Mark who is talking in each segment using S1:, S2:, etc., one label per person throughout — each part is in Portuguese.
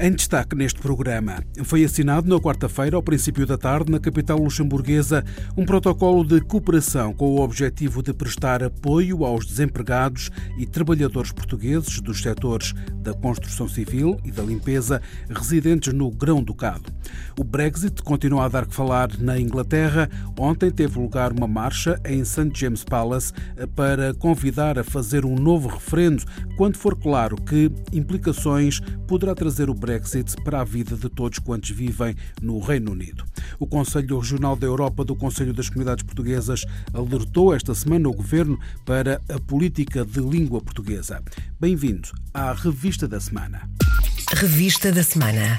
S1: Em destaque neste programa, foi assinado na quarta-feira, ao princípio da tarde, na capital luxemburguesa, um protocolo de cooperação com o objetivo de prestar apoio aos desempregados e trabalhadores portugueses dos setores da construção civil e da limpeza residentes no Grão-Ducado. O Brexit continua a dar que falar na Inglaterra. Ontem teve lugar uma marcha em St. James Palace para convidar a fazer um novo referendo quando for claro que implicações poderá trazer o Brexit Brexit para a vida de todos quantos vivem no Reino Unido. O Conselho Regional da Europa do Conselho das Comunidades Portuguesas alertou esta semana o governo para a política de língua portuguesa. Bem-vindo à Revista da Semana.
S2: Revista da Semana.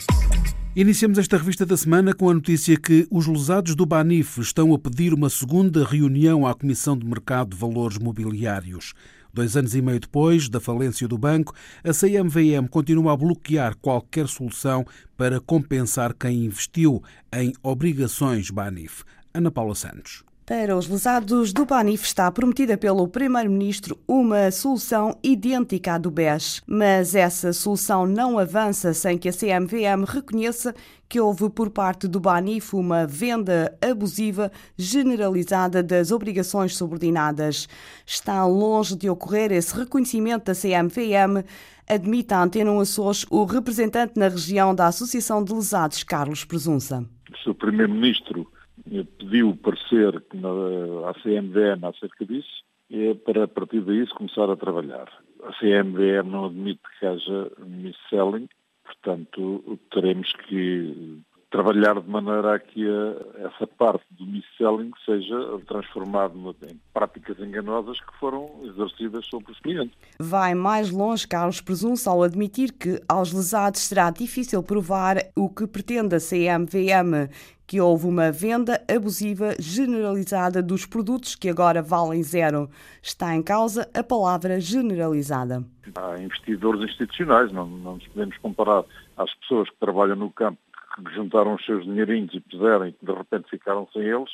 S1: Iniciamos esta revista da semana com a notícia que os lesados do Banif estão a pedir uma segunda reunião à Comissão de Mercado de Valores Mobiliários. Dois anos e meio depois da falência do banco, a CMVM continua a bloquear qualquer solução para compensar quem investiu em obrigações Banif. Ana Paula Santos.
S3: Para os lesados do Banif está prometida pelo Primeiro-Ministro uma solução idêntica à do BES, mas essa solução não avança sem que a CMVM reconheça que houve por parte do Banif uma venda abusiva generalizada das obrigações subordinadas. Está longe de ocorrer esse reconhecimento da CMVM, admite a Antena Açores o representante na região da Associação de Lesados, Carlos Presunça.
S4: O Primeiro-Ministro pediu parecer à CMVM acerca disso é para a partir daí começar a trabalhar. A CMVM não admite que haja mis-selling, portanto teremos que trabalhar de maneira a que essa parte do mis-selling seja transformada em práticas enganosas que foram exercidas sobre os clientes.
S3: Vai mais longe Carlos Presunça ao admitir que aos lesados será difícil provar o que pretende a CMVM que houve uma venda abusiva generalizada dos produtos que agora valem zero. Está em causa a palavra generalizada.
S4: Há investidores institucionais, não, não nos podemos comparar às pessoas que trabalham no campo que juntaram os seus dinheirinhos e puseram e de repente ficaram sem eles,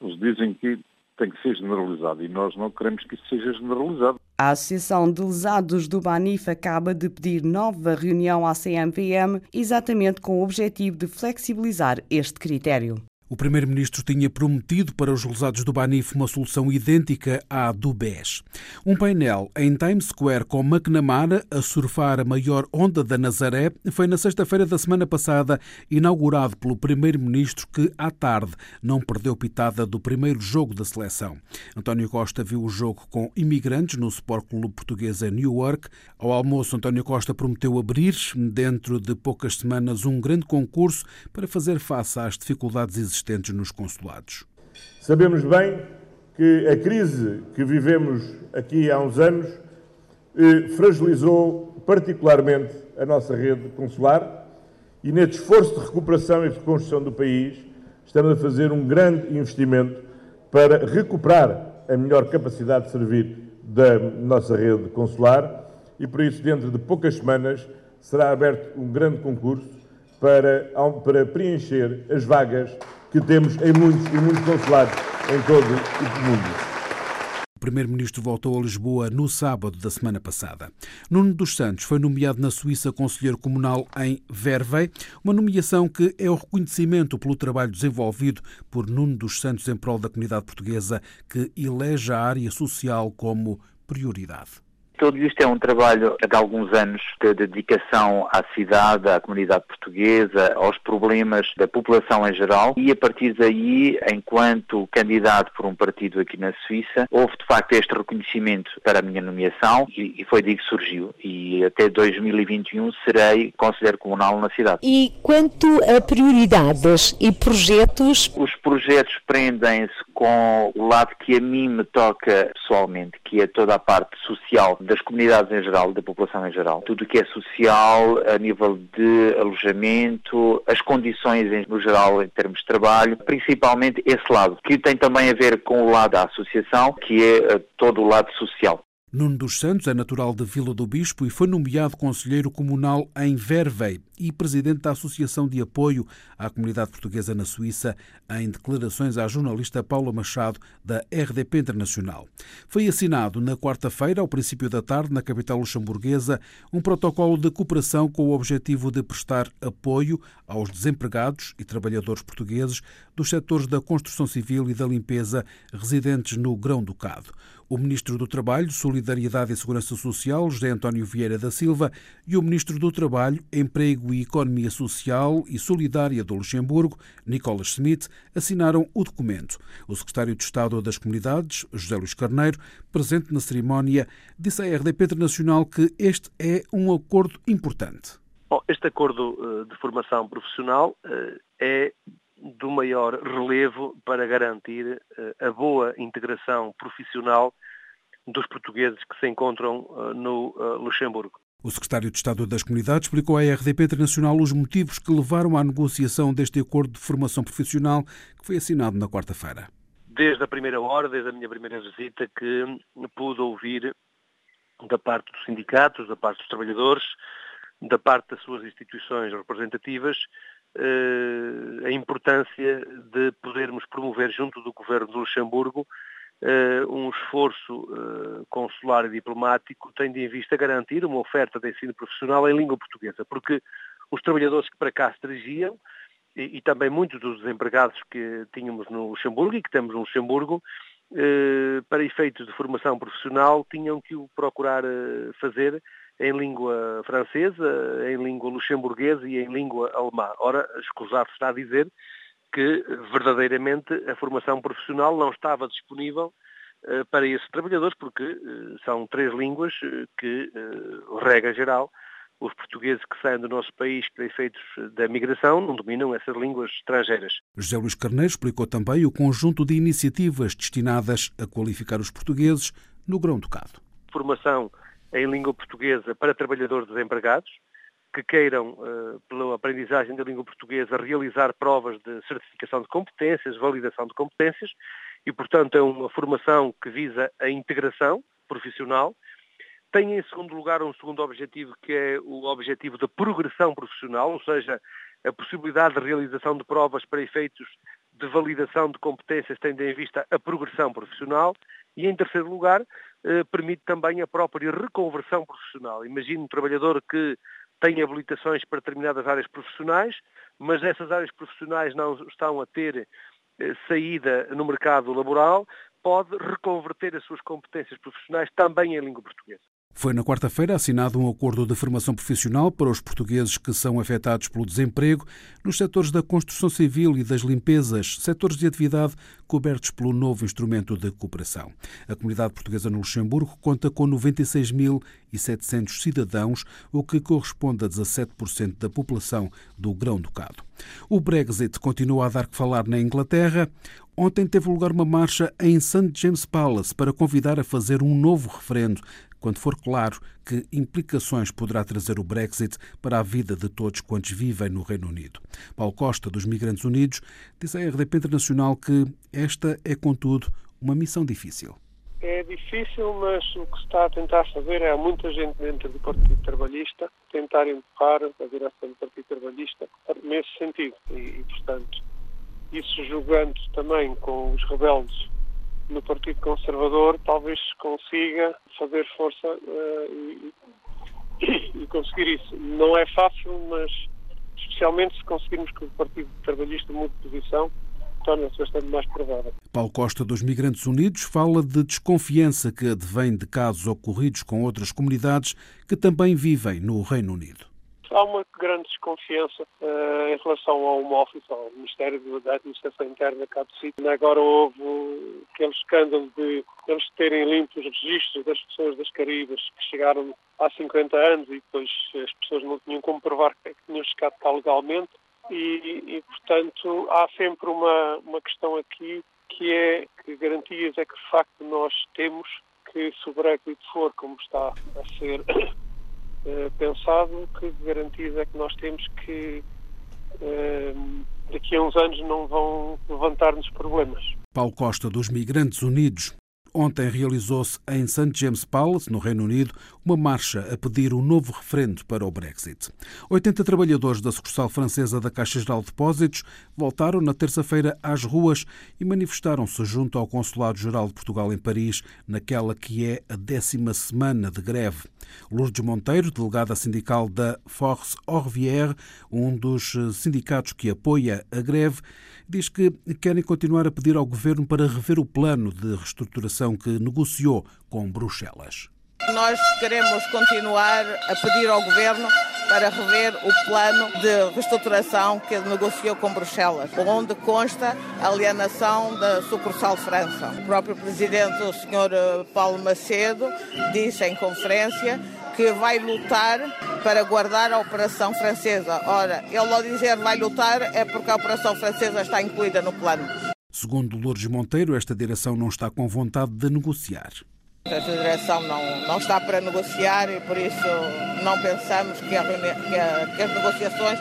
S4: eles dizem que tem que ser generalizado e nós não queremos que isso seja generalizado.
S3: A Associação de Lesados do Banif acaba de pedir nova reunião à CMVM exatamente com o objetivo de flexibilizar este critério.
S1: O primeiro-ministro tinha prometido para os lesados do Banif uma solução idêntica à do BES. Um painel em Times Square com McNamara a surfar a maior onda da Nazaré foi na sexta-feira da semana passada inaugurado pelo primeiro-ministro que, à tarde, não perdeu pitada do primeiro jogo da seleção. António Costa viu o jogo com imigrantes no Sport Clube Português em Newark. Ao almoço, António Costa prometeu abrir, dentro de poucas semanas, um grande concurso para fazer face às dificuldades existentes existentes nos consulados.
S5: Sabemos bem que a crise que vivemos aqui há uns anos eh, fragilizou particularmente a nossa rede consular e neste esforço de recuperação e reconstrução do país estamos a fazer um grande investimento para recuperar a melhor capacidade de servir da nossa rede consular e por isso dentro de poucas semanas será aberto um grande concurso para, para preencher as vagas que temos em muitos e muitos consulados em todo o mundo.
S1: O Primeiro-Ministro voltou a Lisboa no sábado da semana passada. Nuno dos Santos foi nomeado na Suíça Conselheiro Comunal em Vervey, uma nomeação que é o reconhecimento pelo trabalho desenvolvido por Nuno dos Santos em prol da comunidade portuguesa, que elege a área social como prioridade.
S6: Tudo isto é um trabalho de alguns anos de dedicação à cidade, à comunidade portuguesa, aos problemas da população em geral e a partir daí, enquanto candidato por um partido aqui na Suíça, houve de facto este reconhecimento para a minha nomeação e, foi daí que surgiu e até 2021 serei conselheiro comunal na cidade.
S7: E quanto a prioridades e projetos?
S6: Os projetos prendem-se com o lado que a mim me toca pessoalmente, que é toda a parte social das comunidades em geral, da população em geral. Tudo o que é social, a nível de alojamento, as condições no geral em termos de trabalho, principalmente esse lado, que tem também a ver com o lado da associação, que é eh, todo o lado social.
S1: Nuno dos Santos é natural de Vila do Bispo e foi nomeado conselheiro comunal em Vervey e presidente da Associação de Apoio à Comunidade Portuguesa na Suíça, em declarações à jornalista Paula Machado, da RDP Internacional. Foi assinado na quarta-feira, ao princípio da tarde, na capital luxemburguesa, um protocolo de cooperação com o objetivo de prestar apoio aos desempregados e trabalhadores portugueses dos setores da construção civil e da limpeza residentes no Grão-Ducado. O Ministro do Trabalho, Solidariedade e Segurança Social, José António Vieira da Silva, e o Ministro do Trabalho, Emprego e Economia Social e Solidária do Luxemburgo, Nicolas Schmidt, assinaram o documento. O Secretário de Estado das Comunidades, José Luís Carneiro, presente na cerimónia, disse à RDP Internacional que este é um acordo importante.
S8: Bom, este acordo eh, de formação profissional eh, é do maior relevo para garantir eh, a boa integração profissional dos portugueses que se encontram no Luxemburgo.
S1: O secretário de Estado das Comunidades explicou à RDP Internacional os motivos que levaram à negociação deste acordo de formação profissional que foi assinado na quarta-feira.
S8: Desde a primeira hora, desde a minha primeira visita, que pude ouvir da parte dos sindicatos, da parte dos trabalhadores, da parte das suas instituições representativas, eh, a importância de podermos promover junto do Governo de Luxemburgo um esforço eh, consular e diplomático tendo em vista garantir uma oferta de ensino profissional em língua portuguesa, porque os trabalhadores que para cá se dirigiam e, e também muitos dos desempregados que tínhamos no Luxemburgo e que temos no Luxemburgo, para efeitos de formação profissional, tinham que o procurar fazer em língua francesa, em língua luxemburguesa e em língua alemã. Ora, escusado está a dizer que verdadeiramente a formação profissional não estava disponível uh, para esses trabalhadores, porque uh, são três línguas uh, que, regra geral, os portugueses que saem do nosso país para efeitos da migração não dominam essas línguas estrangeiras.
S1: José Luís Carneiro explicou também o conjunto de iniciativas destinadas a qualificar os portugueses no grão-ducado.
S8: Formação em língua portuguesa para trabalhadores desempregados que queiram, uh, pela aprendizagem da língua portuguesa, realizar provas de certificação de competências, validação de competências, e, portanto, é uma formação que visa a integração profissional. Tem, em segundo lugar, um segundo objetivo, que é o objetivo da progressão profissional, ou seja, a possibilidade de realização de provas para efeitos de validação de competências, tendo em vista a progressão profissional. E, em terceiro lugar, eh, permite também a própria reconversão profissional. Imagine um trabalhador que tem habilitações para determinadas áreas profissionais, mas essas áreas profissionais não estão a ter eh, saída no mercado laboral, pode reconverter as suas competências profissionais também em língua portuguesa.
S1: Foi na quarta-feira assinado um acordo de formação profissional para os portugueses que são afetados pelo desemprego nos setores da construção civil e das limpezas, setores de atividade cobertos pelo novo instrumento de cooperação. A comunidade portuguesa no Luxemburgo conta com 96.700 cidadãos, o que corresponde a 17% da população do Grão-Ducado. O Brexit continua a dar que falar na Inglaterra. Ontem teve lugar uma marcha em St. James Palace para convidar a fazer um novo referendo quando for claro que implicações poderá trazer o Brexit para a vida de todos quantos vivem no Reino Unido. Paulo Costa, dos Migrantes Unidos, diz à RDP Internacional que esta é, contudo, uma missão difícil.
S9: É difícil, mas o que se está a tentar fazer é há muita gente dentro do Partido Trabalhista tentar empurrar a direção do Partido Trabalhista nesse sentido. E, e portanto, isso jogando também com os rebeldes no Partido Conservador talvez consiga fazer força uh, e, e, conseguir isso. Não é fácil, mas especialmente se conseguirmos que o Partido Trabalhista mude de posição, torna-se bastante mais provável.
S1: Paulo Costa dos Migrantes Unidos fala de desconfiança que advém de casos ocorridos com outras comunidades que também vivem no Reino Unido.
S9: Há uma grande desconfiança uh, em relação ao Home Office, ao Ministério da Administração Interna cá do sítio. Agora houve aquele escândalo de eles terem limpo os registros das pessoas das Caribas que chegaram há 50 anos e depois as pessoas não tinham como provar que tinham chegado cá legalmente. E, e, portanto, há sempre uma, uma questão aqui que é que garantias é que de facto nós temos que se o Brexit for como está a ser eh, pensado que garantias é que nós temos que eh, daqui a uns anos não vão levantar-nos problemas.
S1: Paulo Costa, dos Migrantes Unidos. Ontem realizou-se em St. James Palace, no Reino Unido, uma marcha a pedir um novo referendo para o Brexit. 80 trabalhadores da sucursal francesa da Caixa Geral de Depósitos voltaram na terça-feira às ruas e manifestaram-se junto ao Consulado-Geral de Portugal em Paris, naquela que é a décima semana de greve. Lourdes Monteiro, delegada sindical da Force Orvière, um dos sindicatos que apoia a greve, diz que querem continuar a pedir ao governo para rever o plano de reestruturação que negociou com Bruxelas.
S10: Nós queremos continuar a pedir ao governo para rever o plano de reestruturação que negociou com Bruxelas, onde consta a alienação da sucursal França. O próprio presidente, o Sr. Paulo Macedo, disse em conferência que vai lutar para guardar a operação francesa. Ora, ele ao dizer vai lutar é porque a operação francesa está incluída no plano.
S1: Segundo Lourdes Monteiro, esta direção não está com vontade de negociar.
S10: Esta direção não, não está para negociar e por isso não pensamos que, a, que, a, que as negociações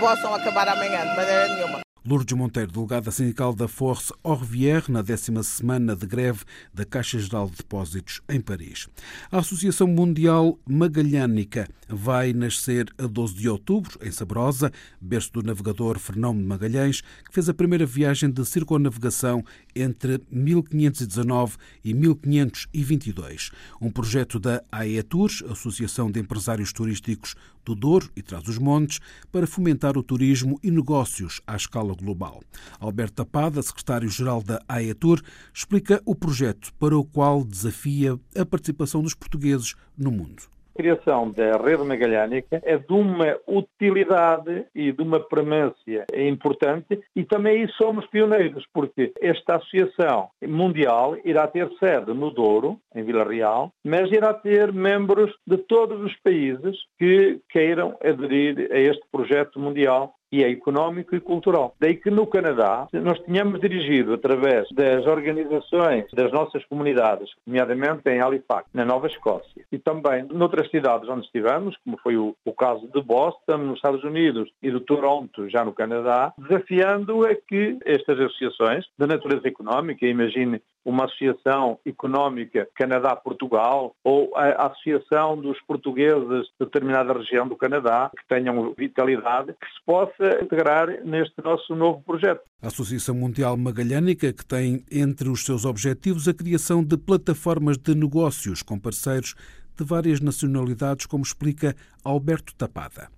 S10: possam acabar amanhã, de maneira nenhuma.
S1: Lourdes Monteiro, delegada sindical da Force Orvière, na décima semana de greve da Caixa Geral de Depósitos em Paris. A Associação Mundial Magalhânica vai nascer a 12 de outubro, em Sabrosa, berço do navegador Fernão de Magalhães, que fez a primeira viagem de circunnavegação entre 1519 e 1522. Um projeto da AETURS, Associação de Empresários Turísticos do Douro e Trás-os-Montes, para fomentar o turismo e negócios à escala global. Alberto Tapada, secretário-geral da AETUR, explica o projeto para o qual desafia a participação dos portugueses no mundo
S11: criação da rede magalhânica é de uma utilidade e de uma premência importante e também aí somos pioneiros, porque esta associação mundial irá ter sede no Douro, em Vila Real, mas irá ter membros de todos os países que queiram aderir a este projeto mundial e é económico e cultural. Daí que no Canadá nós tínhamos dirigido através das organizações das nossas comunidades, nomeadamente em Halifax, na Nova Escócia, e também noutras cidades onde estivemos, como foi o, o caso de Boston, nos Estados Unidos, e de Toronto, já no Canadá, desafiando a que estas associações de natureza económica, imagine uma associação económica Canadá-Portugal ou a associação dos portugueses de determinada região do Canadá que tenham vitalidade, que se possa integrar neste nosso novo projeto.
S1: A Associação Mundial Magalhânica, que tem entre os seus objetivos a criação de plataformas de negócios com parceiros de várias nacionalidades, como explica Alberto Tapada.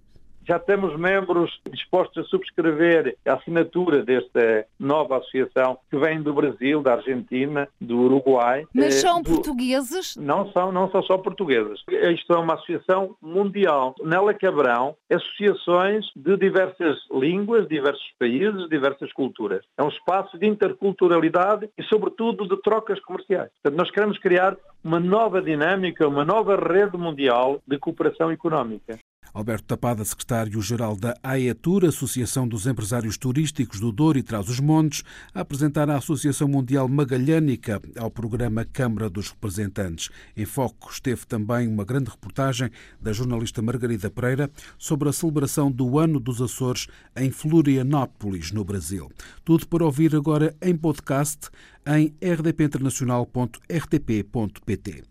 S11: Já temos membros dispostos a subscrever a assinatura desta nova associação que vem do Brasil, da Argentina, do Uruguai.
S12: Mas eh, são do... portugueses?
S11: Não são, não são só portugueses. Isto é uma associação mundial. Nela caberão associações de diversas línguas, diversos países, diversas culturas. É um espaço de interculturalidade e, sobretudo, de trocas comerciais. Portanto, nós queremos criar uma nova dinâmica, uma nova rede mundial de cooperação económica.
S1: Alberto Tapada, secretário-geral da AETUR, Associação dos Empresários Turísticos do Douro e Trás-os-Montes, a apresentar a Associação Mundial Magalhânica ao programa Câmara dos Representantes. Em foco esteve também uma grande reportagem da jornalista Margarida Pereira sobre a celebração do Ano dos Açores em Florianópolis, no Brasil. Tudo para ouvir agora em podcast em rdpinternacional.rtp.pt.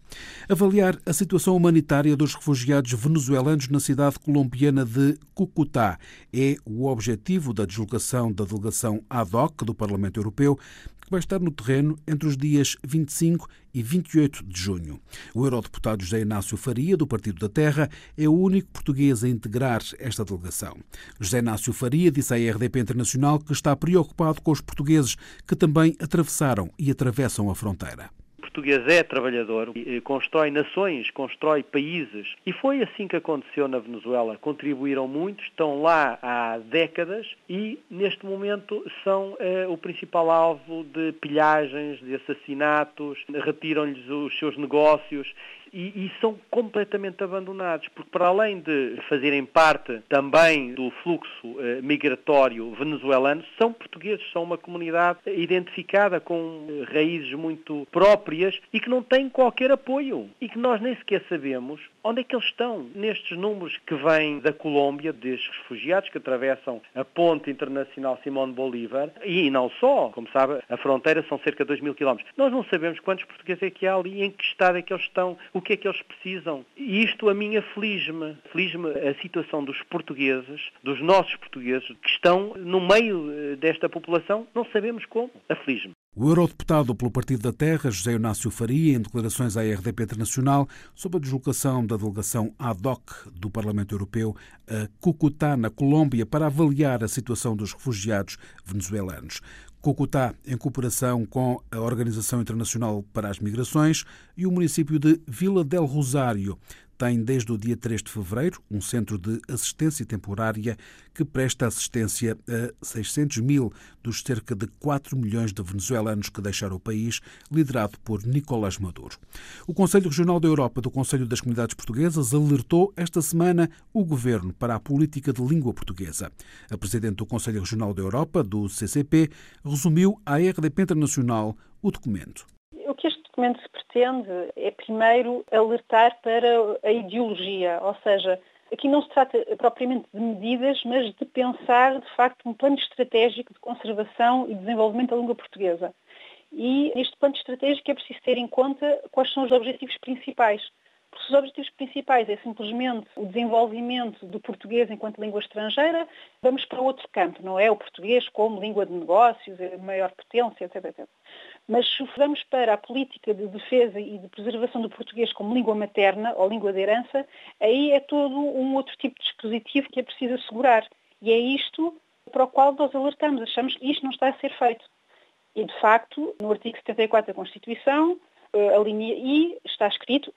S1: Avaliar a situação humanitária dos refugiados venezuelanos na cidade colombiana de Cucutá é o objetivo da deslocação da delegação ad hoc do Parlamento Europeu que vai estar no terreno entre os dias 25 e 28 de junho. O eurodeputado José Inácio Faria, do Partido da Terra, é o único português a integrar esta delegação. José Inácio Faria disse à RDP Internacional que está preocupado com os portugueses que também atravessaram e atravessam a fronteira
S13: português é trabalhador, constrói nações, constrói países. E foi assim que aconteceu na Venezuela. Contribuíram muito, estão lá há décadas e, neste momento, são eh, o principal alvo de pilhagens, de assassinatos, retiram-lhes os seus negócios e, e são completamente abandonados, porque para além de fazerem parte também do fluxo eh, migratório venezuelano, são portugueses, são uma comunidade identificada com eh, raízes muito próprias e que não têm qualquer apoio e que nós nem sequer sabemos onde é que eles estão nestes números que vêm da Colômbia, destes refugiados que atravessam a ponte internacional Simón Bolívar e não só, como sabe, a fronteira são cerca de 2 mil quilómetros. Nós não sabemos quantos portugueses é que há ali, em que estado é que eles estão, o que é que eles precisam. E isto a mim aflige-me. Aflige-me a situação dos portugueses, dos nossos portugueses, que estão no meio eh, desta população, não sabemos como. Aflige-me.
S1: O eurodeputado pelo Partido da Terra, José Inácio Faria, em declarações à RDP Internacional sobre a deslocação da delegação ad hoc do Parlamento Europeu a Cucutá, na Colômbia, para avaliar a situação dos refugiados venezuelanos. Cucutá, em cooperação com a Organização Internacional para as Migrações e o município de Vila del Rosário, tem desde o dia 3 de fevereiro um centro de assistência temporária que presta assistência a 600 mil dos cerca de 4 milhões de venezuelanos que deixaram o país, liderado por Nicolás Maduro. O Conselho Regional da Europa do Conselho das Comunidades Portuguesas alertou esta semana o governo para a política de língua portuguesa. A presidente do Conselho Regional da Europa, do CCP, resumiu à RDP Internacional o documento
S14: documento se pretende é primeiro alertar para a ideologia, ou seja, aqui não se trata propriamente de medidas, mas de pensar de facto um plano estratégico de conservação e desenvolvimento da língua portuguesa. E neste plano estratégico é preciso ter em conta quais são os objetivos principais. Os objetivos principais é simplesmente o desenvolvimento do português enquanto língua estrangeira, vamos para outro campo, não é? O português como língua de negócios, maior potência, etc. etc. Mas se formos para a política de defesa e de preservação do português como língua materna ou língua de herança, aí é todo um outro tipo de dispositivo que é preciso assegurar. E é isto para o qual nós alertamos. Achamos que isto não está a ser feito. E, de facto, no artigo 74 da Constituição, eh, a linha I está escrito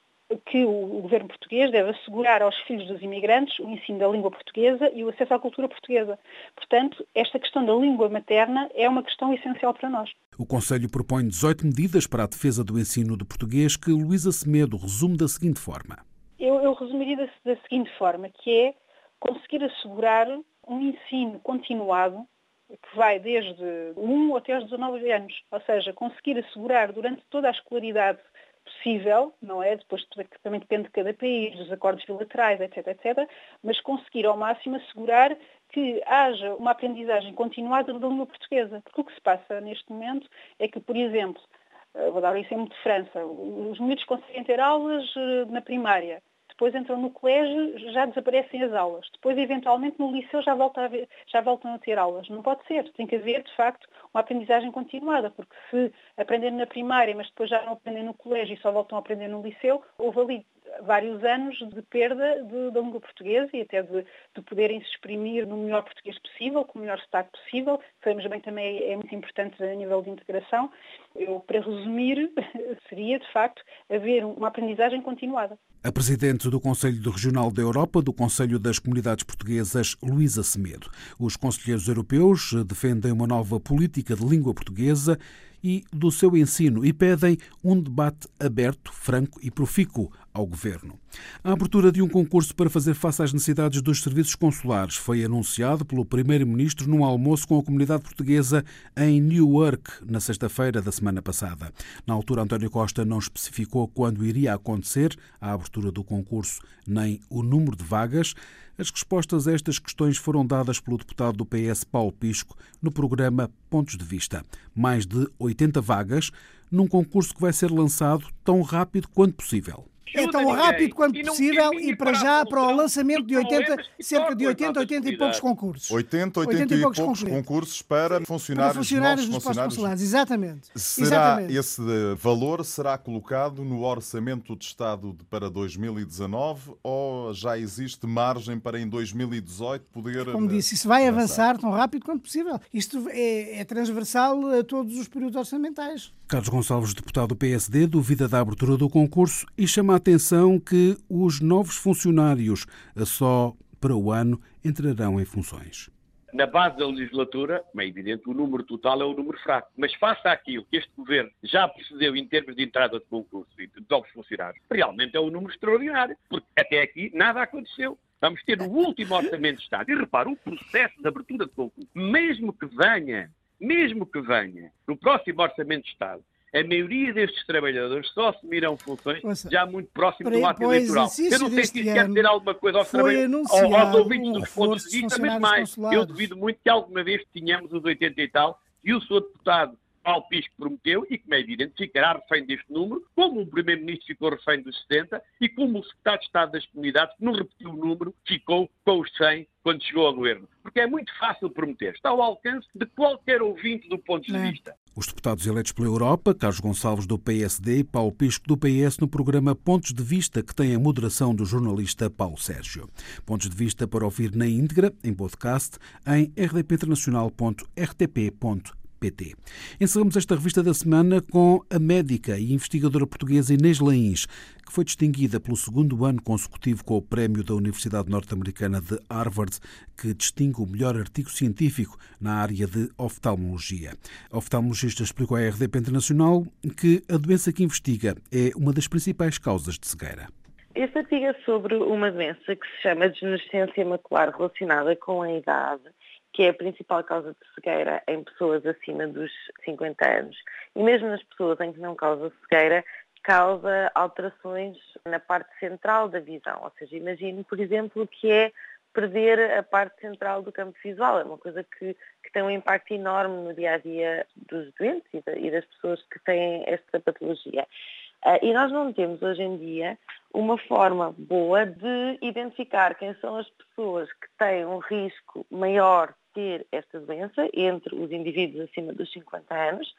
S14: que o governo português deve assegurar aos filhos dos imigrantes o ensino da língua portuguesa e o acesso à cultura portuguesa. Portanto, esta questão da língua materna é uma questão essencial para nós.
S1: O Conselho propõe 18 medidas para a defesa do ensino do português que Luísa Semedo resume da seguinte forma.
S14: Eu, eu resumiria da, da seguinte forma, que é conseguir assegurar um ensino continuado que vai desde 1 até aos 19 anos, ou seja, conseguir assegurar durante toda a escolaridade possível, não é? Depois também depende de cada país, dos acordos bilaterais, etc, etc, mas conseguir ao máximo assegurar que haja uma aprendizagem continuada da língua portuguesa. Porque o que se passa neste momento é que, por exemplo, eh, vou dar o exemplo de França, os miúdos conseguem ter aulas eh, na primária, depois entram no colégio, já desaparecem as aulas. Depois, eventualmente, no liceu já, volta a ver, já voltam a ter aulas. Não pode ser. Tem que haver, de facto, uma aprendizagem continuada, porque se aprendem na primária, mas depois já não aprendem no colégio e só voltam a aprender no liceu, houve ali vários anos de perda da língua portuguesa e até de, de, poderem se exprimir no melhor português possível, com o melhor sotaque possível. Sabemos bem também é muito importante a nível de integração. Eu, para resumir, seria de facto haver uma aprendizagem continuada.
S1: A presidente do Conselho Regional da Europa, do Conselho das Comunidades Portuguesas, Luísa Semedo. Os conselheiros europeus defendem uma nova política de língua portuguesa e do seu ensino e pedem um debate aberto, franco e profícuo ao governo. A abertura de um concurso para fazer face às necessidades dos serviços consulares foi anunciado pelo primeiro-ministro num almoço com a comunidade portuguesa em Newark na sexta-feira da semana passada. Na altura, António Costa não especificou quando iria acontecer a abertura do concurso nem o número de vagas. As respostas a estas questões foram dadas pelo deputado do PS Paulo Pisco no programa Pontos de Vista. Mais de 80 vagas num concurso que vai ser lançado tão rápido quanto possível
S15: é tão rápido quanto possível e para já para o lançamento de 80, cerca de 80, 80 e poucos concursos.
S16: 80, 80, 80 e, poucos, poucos concursos para funcionários, para funcionários dos funcionários.
S15: consulares, exatamente.
S16: Será
S15: exatamente.
S16: esse valor será colocado no orçamento de Estado para 2019 ou já existe margem para em 2018 poder
S15: Como eh, disse, isso vai avançar, avançar tão rápido quanto possível. Isto é, é transversal a todos os períodos orçamentais.
S1: Carlos Gonçalves, deputado do PSD, duvida da abertura do concurso e chama atenção que os novos funcionários só para o ano entrarão em funções.
S17: na base da legislatura, é evidente, o número total é o número fraco. Mas face àquilo que este governo já procedeu em termos de entrada de concurso e de novos funcionários, realmente é um número extraordinário, porque até aqui nada aconteceu. Vamos ter o último orçamento de Estado. E repara, o processo de abertura de concurso, mesmo que venha, mesmo que venha, no próximo orçamento de Estado, a maioria destes trabalhadores só assumirão funções Ouça, já muito próximo do ato eleitoral. Eu não sei se isso quer dizer alguma coisa aos, trabalhadores, aos ouvintes um dos pontos de vista, mas mais, eu duvido muito que alguma vez tenhamos os 80 e tal e o seu deputado Paulo Pisco prometeu e que, é evidente, ficará refém deste número, como o Primeiro-Ministro ficou refém dos 70 e como o Secretário de Estado das Comunidades, que não repetiu o número, ficou com os 100 quando chegou ao governo. Porque é muito fácil prometer. Está ao alcance de qualquer ouvinte do ponto de é. vista.
S1: Os deputados eleitos pela Europa, Carlos Gonçalves do PSD e Paulo Pisco do PS, no programa Pontos de Vista, que tem a moderação do jornalista Paulo Sérgio. Pontos de Vista para ouvir na íntegra, em podcast, em rdpinternacional.rtp.pt. PT. Encerramos esta revista da semana com a médica e investigadora portuguesa Inês Lains, que foi distinguida pelo segundo ano consecutivo com o prémio da Universidade Norte-Americana de Harvard, que distingue o melhor artigo científico na área de oftalmologia. A oftalmologista explicou à RDP Internacional que a doença que investiga é uma das principais causas de cegueira.
S18: Este artigo é sobre uma doença que se chama degenerescência macular relacionada com a idade que é a principal causa de cegueira em pessoas acima dos 50 anos. E mesmo nas pessoas em que não causa cegueira, causa alterações na parte central da visão. Ou seja, imagine, por exemplo, que é perder a parte central do campo visual. É uma coisa que, que tem um impacto enorme no dia a dia dos doentes e, das pessoas que têm esta patologia. Uh, e nós não temos hoje em dia uma forma boa de identificar quem são as pessoas que têm um risco maior ter esta doença entre os indivíduos acima dos 50 anos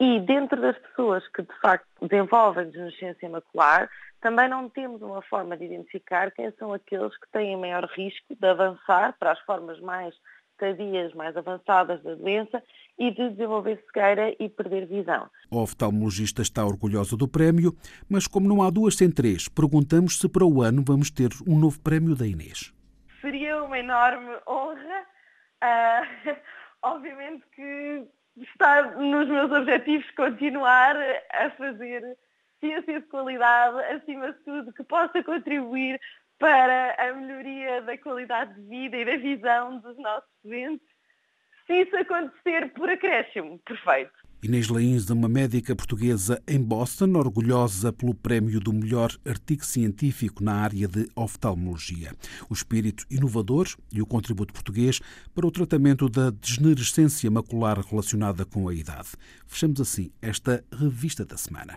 S18: e dentro das pessoas que de facto desenvolvem degenerescência macular, também não temos uma forma de identificar quem são aqueles que têm maior risco de avançar para as formas mais tardias, mais avançadas da doença e de desenvolver cegueira e perder visão.
S1: O oftalmologista está orgulhosa do prémio, mas como não há duas sem três, perguntamos se para o ano vamos ter um novo prémio da Inês.
S18: Seria uma enorme honra Uh, obviamente que está nos meus objetivos continuar a fazer ciência de qualidade, acima de tudo, que possa contribuir para da qualidade de vida e da visão dos nossos doentes. Se isso acontecer por acréscimo, perfeito.
S1: Inês Lains, uma médica portuguesa em Boston, orgulhosa pelo prémio do melhor artigo científico na área de oftalmologia. O espírito inovador e o contributo português para o tratamento da degenerescência macular relacionada com a idade. Fechamos assim esta revista da semana.